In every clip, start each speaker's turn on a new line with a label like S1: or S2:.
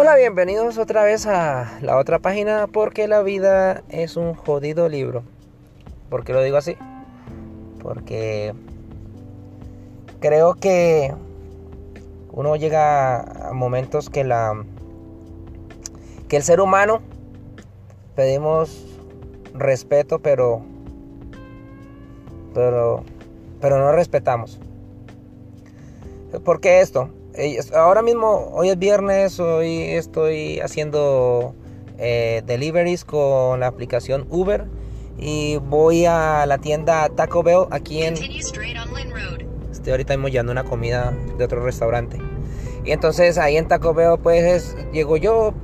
S1: Hola, bienvenidos otra vez a la otra página porque la vida es un jodido libro. ¿Por qué lo digo así? Porque creo que uno llega a momentos que la que el ser humano pedimos respeto, pero pero pero no respetamos. ¿Por qué esto? Ahora mismo, hoy es viernes, hoy estoy haciendo eh, deliveries con la aplicación Uber y voy a la tienda Taco Bell aquí en... Estoy ahorita mismo llevando una comida de otro restaurante. Y entonces ahí en Taco Bell pues llego yo,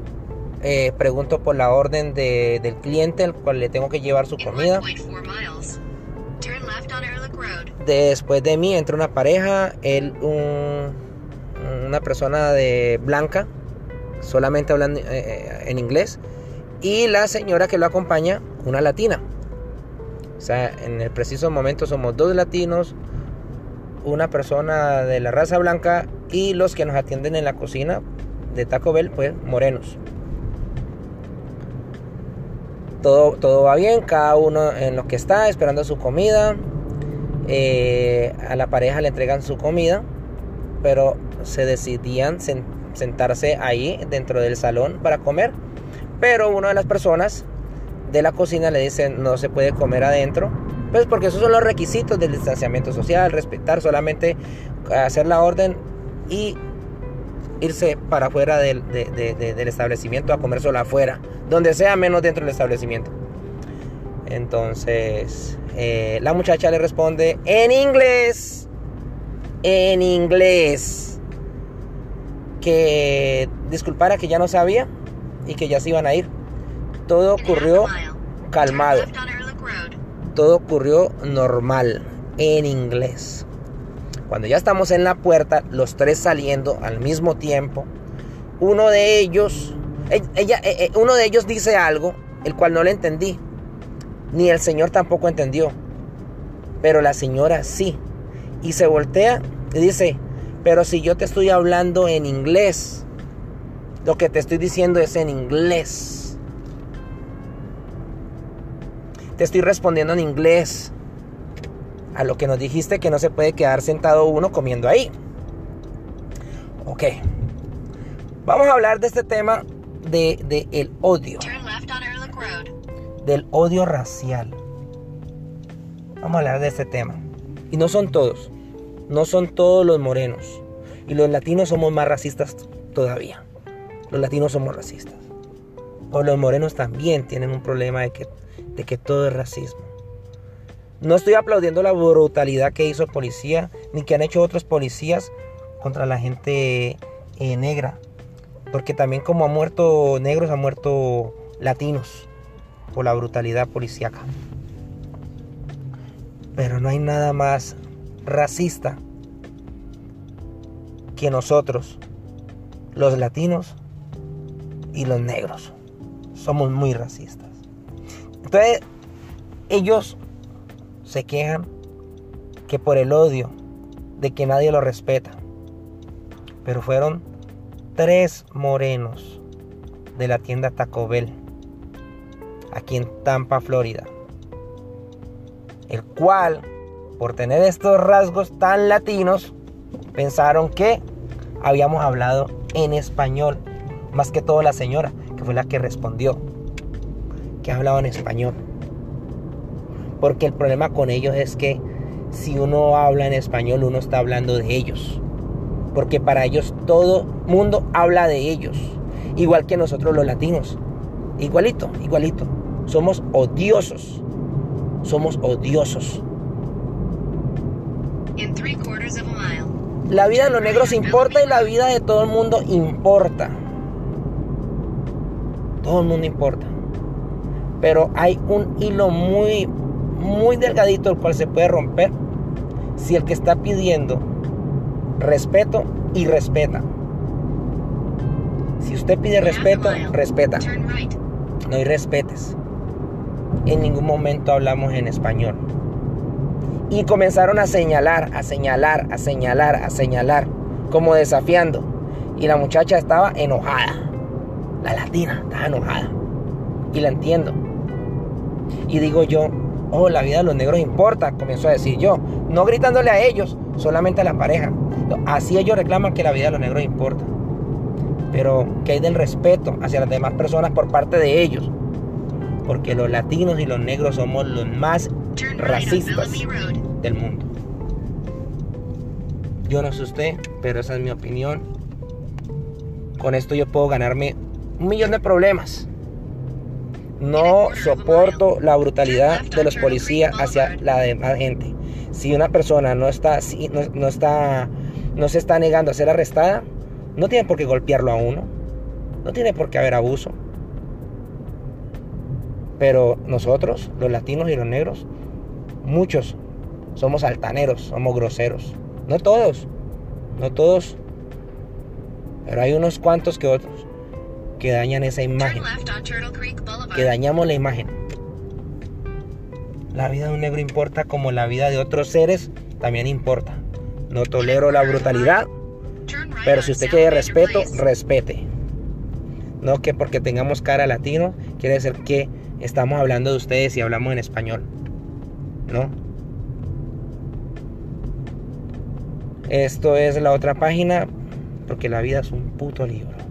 S1: eh, pregunto por la orden del cliente al cual le tengo que llevar su comida. Después de mí entra una pareja, él un una persona de blanca, solamente hablando eh, eh, en inglés, y la señora que lo acompaña, una latina. O sea, en el preciso momento somos dos latinos, una persona de la raza blanca y los que nos atienden en la cocina de Taco Bell, pues morenos. Todo, todo va bien, cada uno en lo que está, esperando su comida. Eh, a la pareja le entregan su comida, pero se decidían sentarse ahí dentro del salón para comer. Pero una de las personas de la cocina le dice no se puede comer adentro. Pues porque esos son los requisitos del distanciamiento social, respetar solamente hacer la orden y irse para afuera del, establecimiento a comer solo afuera, donde sea menos dentro del establecimiento. Entonces, eh, la muchacha le responde en inglés, en inglés que disculpara que ya no sabía y que ya se iban a ir. Todo ocurrió calmado. Todo ocurrió normal en inglés. Cuando ya estamos en la puerta, los tres saliendo al mismo tiempo, uno de ellos, ella, eh, eh, uno de ellos dice algo, el cual no le entendí, ni el señor tampoco entendió, pero la señora sí, y se voltea y dice, pero si yo te estoy hablando en inglés, lo que te estoy diciendo es en inglés. Te estoy respondiendo en inglés a lo que nos dijiste que no se puede quedar sentado uno comiendo ahí. Ok. Vamos a hablar de este tema de, de el odio. Del odio racial. Vamos a hablar de este tema. Y no son todos. No son todos los morenos. Y los latinos somos más racistas todavía. Los latinos somos racistas. O los morenos también tienen un problema de que, de que todo es racismo. No estoy aplaudiendo la brutalidad que hizo el policía, ni que han hecho otros policías contra la gente eh, negra. Porque también como han muerto negros, han muerto latinos por la brutalidad policíaca. Pero no hay nada más racista que nosotros, los latinos y los negros. Somos muy racistas. Entonces, ellos se quejan que por el odio de que nadie lo respeta. Pero fueron tres morenos de la tienda Taco Bell, aquí en Tampa, Florida. El cual por tener estos rasgos tan latinos, pensaron que habíamos hablado en español. Más que todo la señora, que fue la que respondió, que hablaba en español. Porque el problema con ellos es que si uno habla en español, uno está hablando de ellos. Porque para ellos todo mundo habla de ellos. Igual que nosotros los latinos. Igualito, igualito. Somos odiosos. Somos odiosos. La vida de los negros importa y la vida de todo el mundo importa. Todo el mundo importa. Pero hay un hilo muy, muy delgadito el cual se puede romper si el que está pidiendo respeto y respeta. Si usted pide respeto, respeta. No hay respetes. En ningún momento hablamos en español. Y comenzaron a señalar, a señalar, a señalar, a señalar, como desafiando. Y la muchacha estaba enojada. La latina está enojada. Y la entiendo. Y digo yo, oh, la vida de los negros importa, comienzo a decir yo. No gritándole a ellos, solamente a la pareja. Así ellos reclaman que la vida de los negros importa. Pero que hay del respeto hacia las demás personas por parte de ellos. Porque los latinos y los negros somos los más racistas del mundo. Yo no sé usted, pero esa es mi opinión. Con esto yo puedo ganarme un millón de problemas. No soporto la brutalidad de los policías hacia la demás gente. Si una persona no está, no, está, no se está negando a ser arrestada, no tiene por qué golpearlo a uno. No tiene por qué haber abuso. Pero nosotros, los latinos y los negros, muchos somos altaneros, somos groseros. No todos, no todos. Pero hay unos cuantos que otros que dañan esa imagen. Que dañamos la imagen. La vida de un negro importa como la vida de otros seres también importa. No tolero la brutalidad, pero si usted quiere respeto, respete. No que porque tengamos cara latino, quiere decir que estamos hablando de ustedes y hablamos en español. ¿No? Esto es la otra página, porque la vida es un puto libro.